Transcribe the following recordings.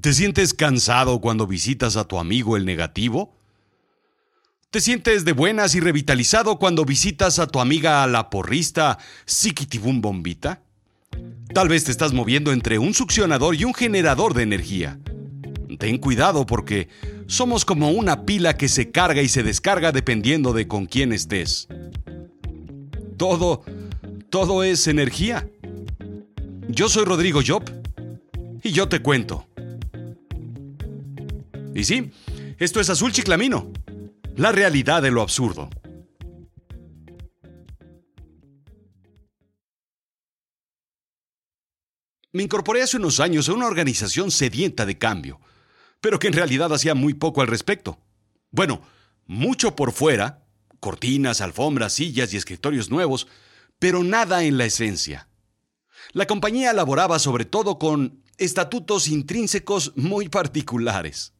¿Te sientes cansado cuando visitas a tu amigo el negativo? ¿Te sientes de buenas y revitalizado cuando visitas a tu amiga la porrista Sikitibum Bombita? Tal vez te estás moviendo entre un succionador y un generador de energía. Ten cuidado porque somos como una pila que se carga y se descarga dependiendo de con quién estés. Todo, todo es energía. Yo soy Rodrigo Job y yo te cuento. Y sí, esto es Azul Chiclamino, la realidad de lo absurdo. Me incorporé hace unos años a una organización sedienta de cambio, pero que en realidad hacía muy poco al respecto. Bueno, mucho por fuera, cortinas, alfombras, sillas y escritorios nuevos, pero nada en la esencia. La compañía laboraba sobre todo con estatutos intrínsecos muy particulares.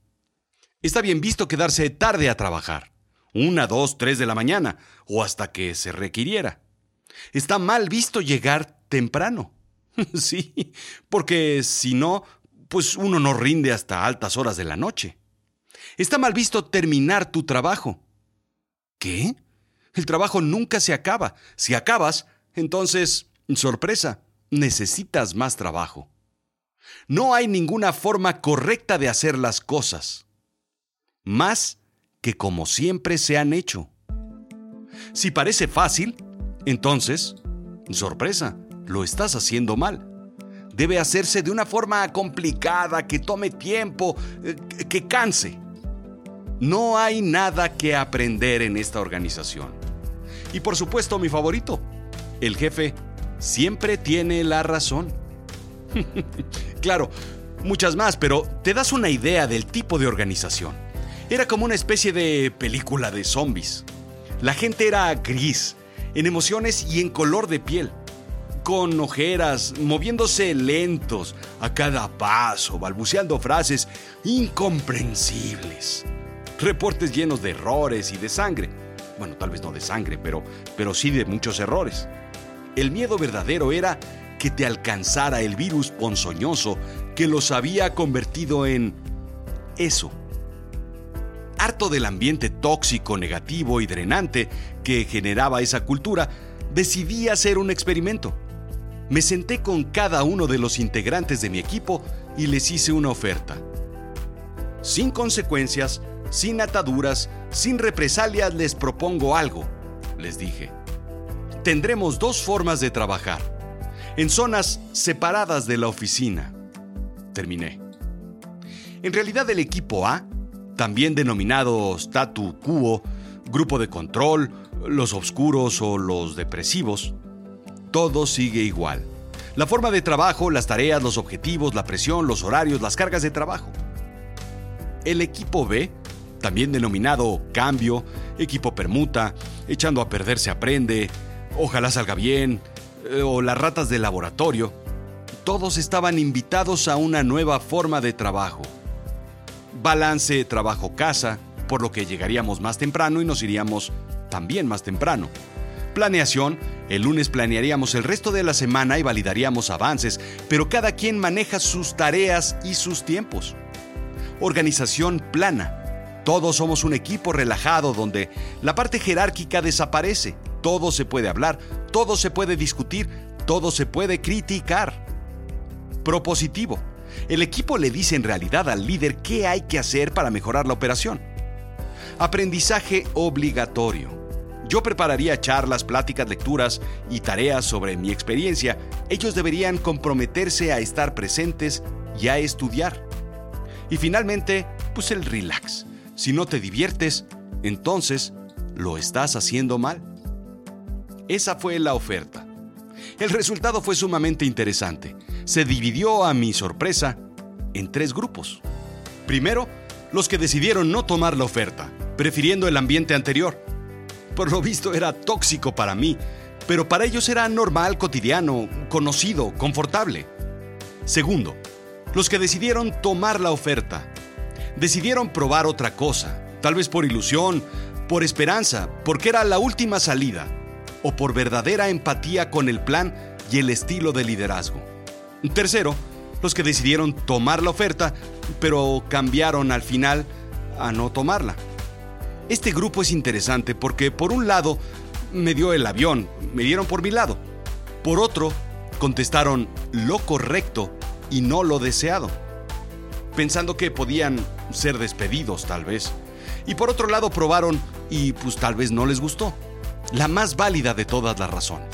Está bien visto quedarse tarde a trabajar, una, dos, tres de la mañana, o hasta que se requiriera. Está mal visto llegar temprano. sí, porque si no, pues uno no rinde hasta altas horas de la noche. Está mal visto terminar tu trabajo. ¿Qué? El trabajo nunca se acaba. Si acabas, entonces, sorpresa, necesitas más trabajo. No hay ninguna forma correcta de hacer las cosas más que como siempre se han hecho. Si parece fácil, entonces, sorpresa, lo estás haciendo mal. Debe hacerse de una forma complicada, que tome tiempo, eh, que canse. No hay nada que aprender en esta organización. Y por supuesto, mi favorito, el jefe siempre tiene la razón. claro, muchas más, pero te das una idea del tipo de organización. Era como una especie de película de zombies. La gente era gris, en emociones y en color de piel, con ojeras, moviéndose lentos a cada paso, balbuceando frases incomprensibles. Reportes llenos de errores y de sangre. Bueno, tal vez no de sangre, pero, pero sí de muchos errores. El miedo verdadero era que te alcanzara el virus ponzoñoso que los había convertido en eso harto del ambiente tóxico, negativo y drenante que generaba esa cultura, decidí hacer un experimento. Me senté con cada uno de los integrantes de mi equipo y les hice una oferta. Sin consecuencias, sin ataduras, sin represalias les propongo algo, les dije. Tendremos dos formas de trabajar, en zonas separadas de la oficina. Terminé. En realidad el equipo A también denominados statu quo, grupo de control, los oscuros o los depresivos, todo sigue igual. La forma de trabajo, las tareas, los objetivos, la presión, los horarios, las cargas de trabajo. El equipo B, también denominado cambio, equipo permuta, echando a perder se aprende, ojalá salga bien, eh, o las ratas de laboratorio, todos estaban invitados a una nueva forma de trabajo balance trabajo-casa, por lo que llegaríamos más temprano y nos iríamos también más temprano. Planeación, el lunes planearíamos el resto de la semana y validaríamos avances, pero cada quien maneja sus tareas y sus tiempos. Organización plana. Todos somos un equipo relajado donde la parte jerárquica desaparece. Todo se puede hablar, todo se puede discutir, todo se puede criticar. Propositivo el equipo le dice en realidad al líder qué hay que hacer para mejorar la operación. Aprendizaje obligatorio. Yo prepararía charlas, pláticas, lecturas y tareas sobre mi experiencia. Ellos deberían comprometerse a estar presentes y a estudiar. Y finalmente, pues el relax. Si no te diviertes, entonces lo estás haciendo mal. Esa fue la oferta. El resultado fue sumamente interesante se dividió a mi sorpresa en tres grupos. Primero, los que decidieron no tomar la oferta, prefiriendo el ambiente anterior. Por lo visto era tóxico para mí, pero para ellos era normal, cotidiano, conocido, confortable. Segundo, los que decidieron tomar la oferta. Decidieron probar otra cosa, tal vez por ilusión, por esperanza, porque era la última salida, o por verdadera empatía con el plan y el estilo de liderazgo. Tercero, los que decidieron tomar la oferta pero cambiaron al final a no tomarla. Este grupo es interesante porque por un lado me dio el avión, me dieron por mi lado. Por otro, contestaron lo correcto y no lo deseado, pensando que podían ser despedidos tal vez. Y por otro lado probaron y pues tal vez no les gustó. La más válida de todas las razones.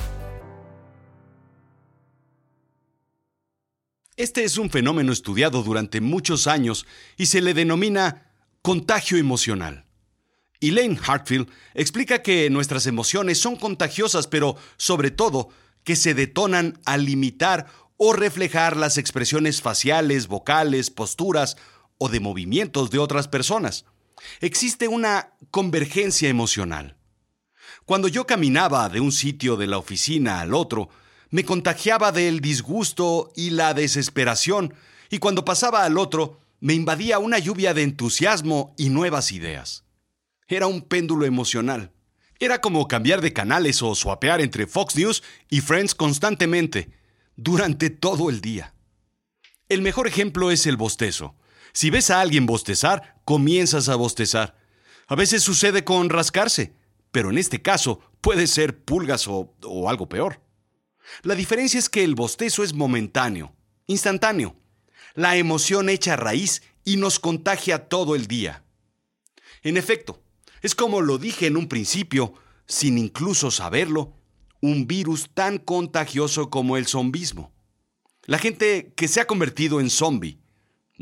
Este es un fenómeno estudiado durante muchos años y se le denomina contagio emocional. Elaine Hartfield explica que nuestras emociones son contagiosas, pero sobre todo que se detonan al limitar o reflejar las expresiones faciales, vocales, posturas o de movimientos de otras personas. Existe una convergencia emocional. Cuando yo caminaba de un sitio de la oficina al otro, me contagiaba del disgusto y la desesperación, y cuando pasaba al otro, me invadía una lluvia de entusiasmo y nuevas ideas. Era un péndulo emocional. Era como cambiar de canales o swapear entre Fox News y Friends constantemente, durante todo el día. El mejor ejemplo es el bostezo. Si ves a alguien bostezar, comienzas a bostezar. A veces sucede con rascarse, pero en este caso puede ser pulgas o, o algo peor. La diferencia es que el bostezo es momentáneo, instantáneo. La emoción echa raíz y nos contagia todo el día. En efecto, es como lo dije en un principio, sin incluso saberlo, un virus tan contagioso como el zombismo. La gente que se ha convertido en zombie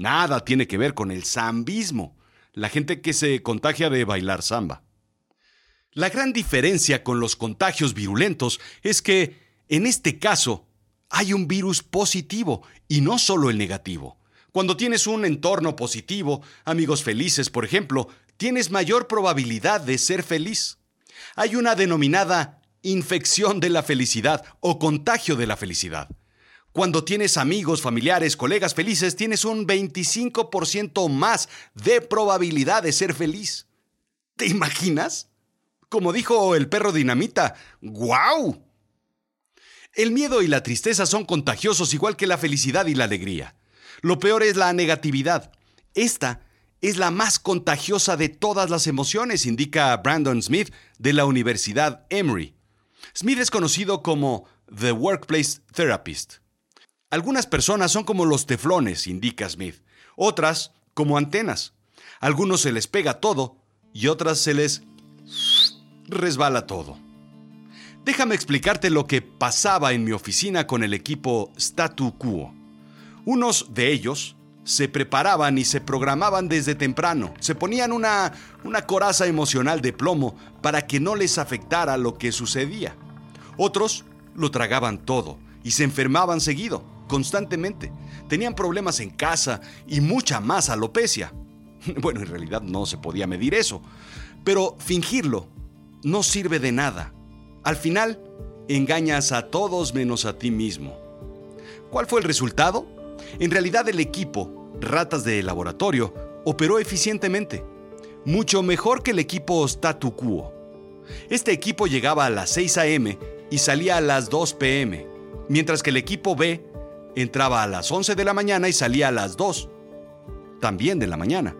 Nada tiene que ver con el zambismo, la gente que se contagia de bailar samba. La gran diferencia con los contagios virulentos es que, en este caso, hay un virus positivo y no solo el negativo. Cuando tienes un entorno positivo, amigos felices, por ejemplo, tienes mayor probabilidad de ser feliz. Hay una denominada infección de la felicidad o contagio de la felicidad. Cuando tienes amigos, familiares, colegas felices, tienes un 25% más de probabilidad de ser feliz. ¿Te imaginas? Como dijo el perro dinamita, ¡guau! El miedo y la tristeza son contagiosos igual que la felicidad y la alegría. Lo peor es la negatividad. Esta es la más contagiosa de todas las emociones, indica Brandon Smith de la Universidad Emory. Smith es conocido como The Workplace Therapist. Algunas personas son como los teflones, indica Smith, otras como antenas. algunos se les pega todo y otras se les resbala todo. Déjame explicarte lo que pasaba en mi oficina con el equipo Statu Quo. Unos de ellos se preparaban y se programaban desde temprano, se ponían una, una coraza emocional de plomo para que no les afectara lo que sucedía. Otros lo tragaban todo y se enfermaban seguido constantemente. Tenían problemas en casa y mucha más alopecia. Bueno, en realidad no se podía medir eso, pero fingirlo no sirve de nada. Al final, engañas a todos menos a ti mismo. ¿Cuál fue el resultado? En realidad el equipo, ratas de laboratorio, operó eficientemente, mucho mejor que el equipo statu quo. Este equipo llegaba a las 6 a.m. y salía a las 2 p.m., mientras que el equipo B Entraba a las 11 de la mañana y salía a las 2, también de la mañana.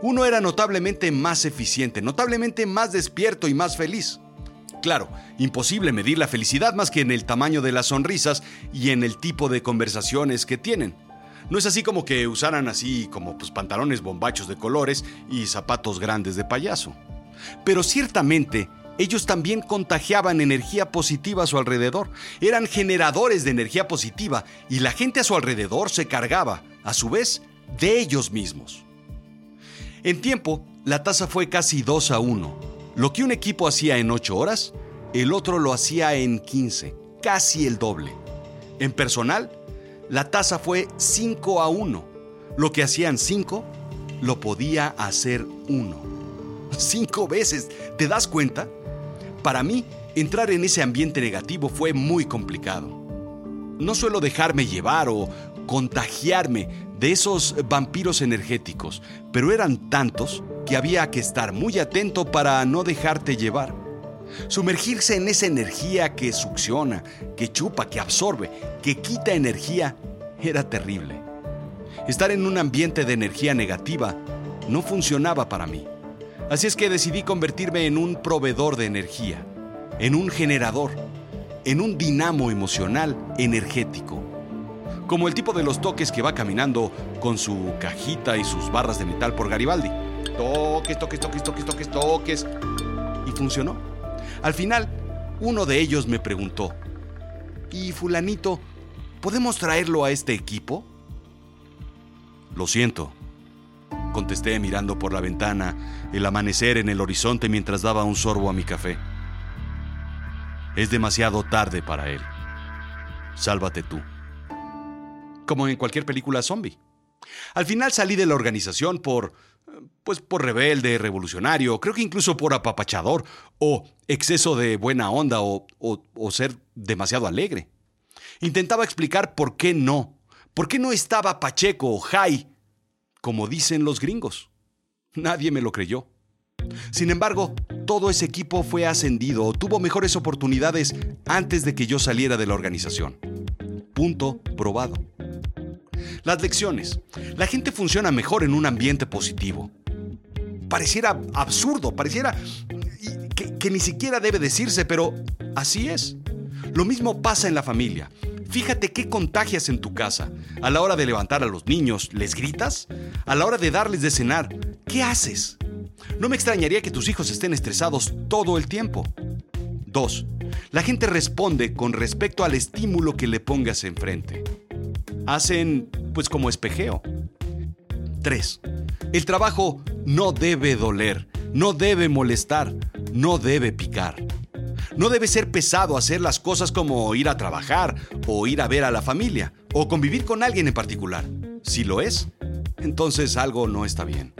Uno era notablemente más eficiente, notablemente más despierto y más feliz. Claro, imposible medir la felicidad más que en el tamaño de las sonrisas y en el tipo de conversaciones que tienen. No es así como que usaran así como pues, pantalones bombachos de colores y zapatos grandes de payaso. Pero ciertamente ellos también contagiaban energía positiva a su alrededor. Eran generadores de energía positiva y la gente a su alrededor se cargaba, a su vez, de ellos mismos. En tiempo, la tasa fue casi 2 a 1. Lo que un equipo hacía en 8 horas, el otro lo hacía en 15, casi el doble. En personal, la tasa fue 5 a 1. Lo que hacían 5, lo podía hacer 1. Cinco veces, ¿te das cuenta? Para mí, entrar en ese ambiente negativo fue muy complicado. No suelo dejarme llevar o contagiarme de esos vampiros energéticos, pero eran tantos que había que estar muy atento para no dejarte llevar. Sumergirse en esa energía que succiona, que chupa, que absorbe, que quita energía, era terrible. Estar en un ambiente de energía negativa no funcionaba para mí. Así es que decidí convertirme en un proveedor de energía, en un generador, en un dinamo emocional energético. Como el tipo de los toques que va caminando con su cajita y sus barras de metal por Garibaldi. Toques, toques, toques, toques, toques, toques. Y funcionó. Al final, uno de ellos me preguntó, ¿y fulanito, podemos traerlo a este equipo? Lo siento, contesté mirando por la ventana el amanecer en el horizonte mientras daba un sorbo a mi café. Es demasiado tarde para él. Sálvate tú. Como en cualquier película zombie. Al final salí de la organización por pues por rebelde, revolucionario, creo que incluso por apapachador, o exceso de buena onda, o, o, ser demasiado alegre. Intentaba explicar por qué no, por qué no estaba Pacheco o high, como dicen los gringos. Nadie me lo creyó. Sin embargo, todo ese equipo fue ascendido o tuvo mejores oportunidades antes de que yo saliera de la organización. Punto probado. Las lecciones. La gente funciona mejor en un ambiente positivo. Pareciera absurdo, pareciera que, ni siquiera debe decirse, pero así es. Lo mismo pasa en la familia. Fíjate qué contagias en tu casa. A la hora de levantar a los niños, ¿les gritas? A la hora de darles de cenar, ¿qué haces? No me extrañaría que tus hijos estén estresados todo el tiempo. 2. La gente responde con respecto al estímulo que le pongas enfrente. Hacen pues como espejeo. 3. El trabajo no debe doler, no debe molestar, no debe picar. No debe ser pesado hacer las cosas como ir a trabajar o ir a ver a la familia o convivir con alguien en particular. Si lo es, entonces algo no está bien.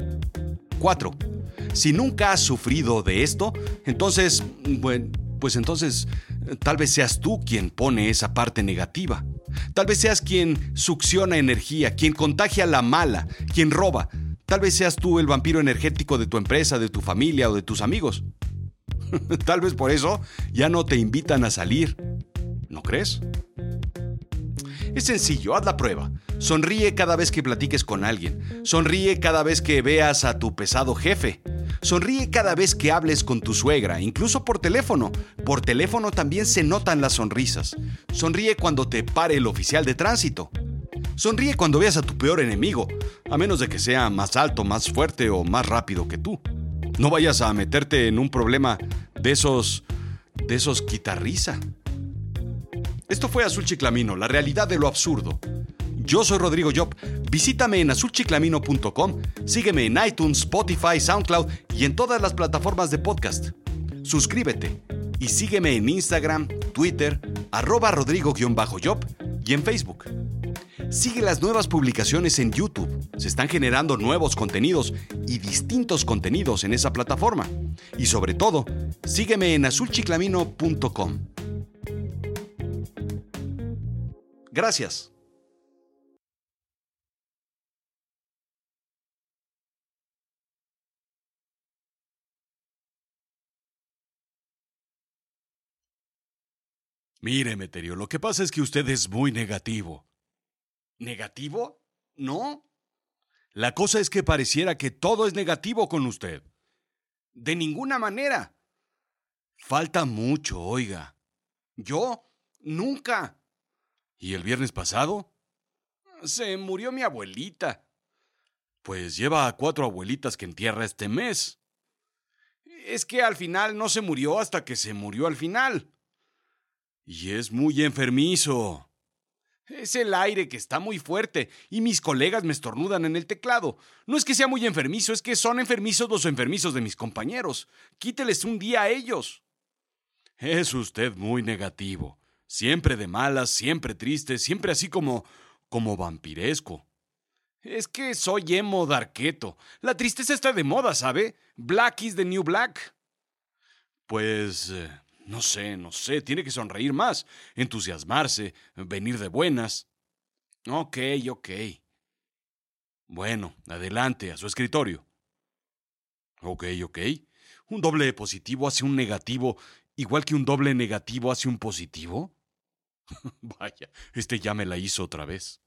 4. Si nunca has sufrido de esto, entonces, bueno, pues entonces tal vez seas tú quien pone esa parte negativa. Tal vez seas quien succiona energía, quien contagia la mala, quien roba. Tal vez seas tú el vampiro energético de tu empresa, de tu familia o de tus amigos. Tal vez por eso ya no te invitan a salir. ¿No crees? Es sencillo, haz la prueba. Sonríe cada vez que platiques con alguien. Sonríe cada vez que veas a tu pesado jefe. Sonríe cada vez que hables con tu suegra, incluso por teléfono. Por teléfono también se notan las sonrisas. Sonríe cuando te pare el oficial de tránsito. Sonríe cuando veas a tu peor enemigo, a menos de que sea más alto, más fuerte o más rápido que tú. No vayas a meterte en un problema de esos... de esos quitarrisa. Esto fue Azul Chiclamino, la realidad de lo absurdo. Yo soy Rodrigo Job. Visítame en azulchiclamino.com, sígueme en iTunes, Spotify, SoundCloud y en todas las plataformas de podcast. Suscríbete y sígueme en Instagram, Twitter, arroba rodrigo-job y en Facebook. Sigue las nuevas publicaciones en YouTube. Se están generando nuevos contenidos y distintos contenidos en esa plataforma. Y sobre todo, sígueme en azulchiclamino.com. Gracias. Mire, Meterio, lo que pasa es que usted es muy negativo. ¿Negativo? No. La cosa es que pareciera que todo es negativo con usted. De ninguna manera. Falta mucho, oiga. Yo, nunca. ¿Y el viernes pasado? Se murió mi abuelita. Pues lleva a cuatro abuelitas que entierra este mes. Es que al final no se murió hasta que se murió al final. Y es muy enfermizo. Es el aire que está muy fuerte y mis colegas me estornudan en el teclado. No es que sea muy enfermizo, es que son enfermizos los enfermizos de mis compañeros. Quíteles un día a ellos. Es usted muy negativo. Siempre de malas, siempre triste, siempre así como. como vampiresco. Es que soy emo darqueto. La tristeza está de moda, ¿sabe? Black is the new black. Pues. Eh, no sé, no sé, tiene que sonreír más, entusiasmarse, venir de buenas. Ok, ok. Bueno, adelante, a su escritorio. Ok, ok. ¿Un doble positivo hace un negativo igual que un doble negativo hace un positivo? Vaya, este ya me la hizo otra vez.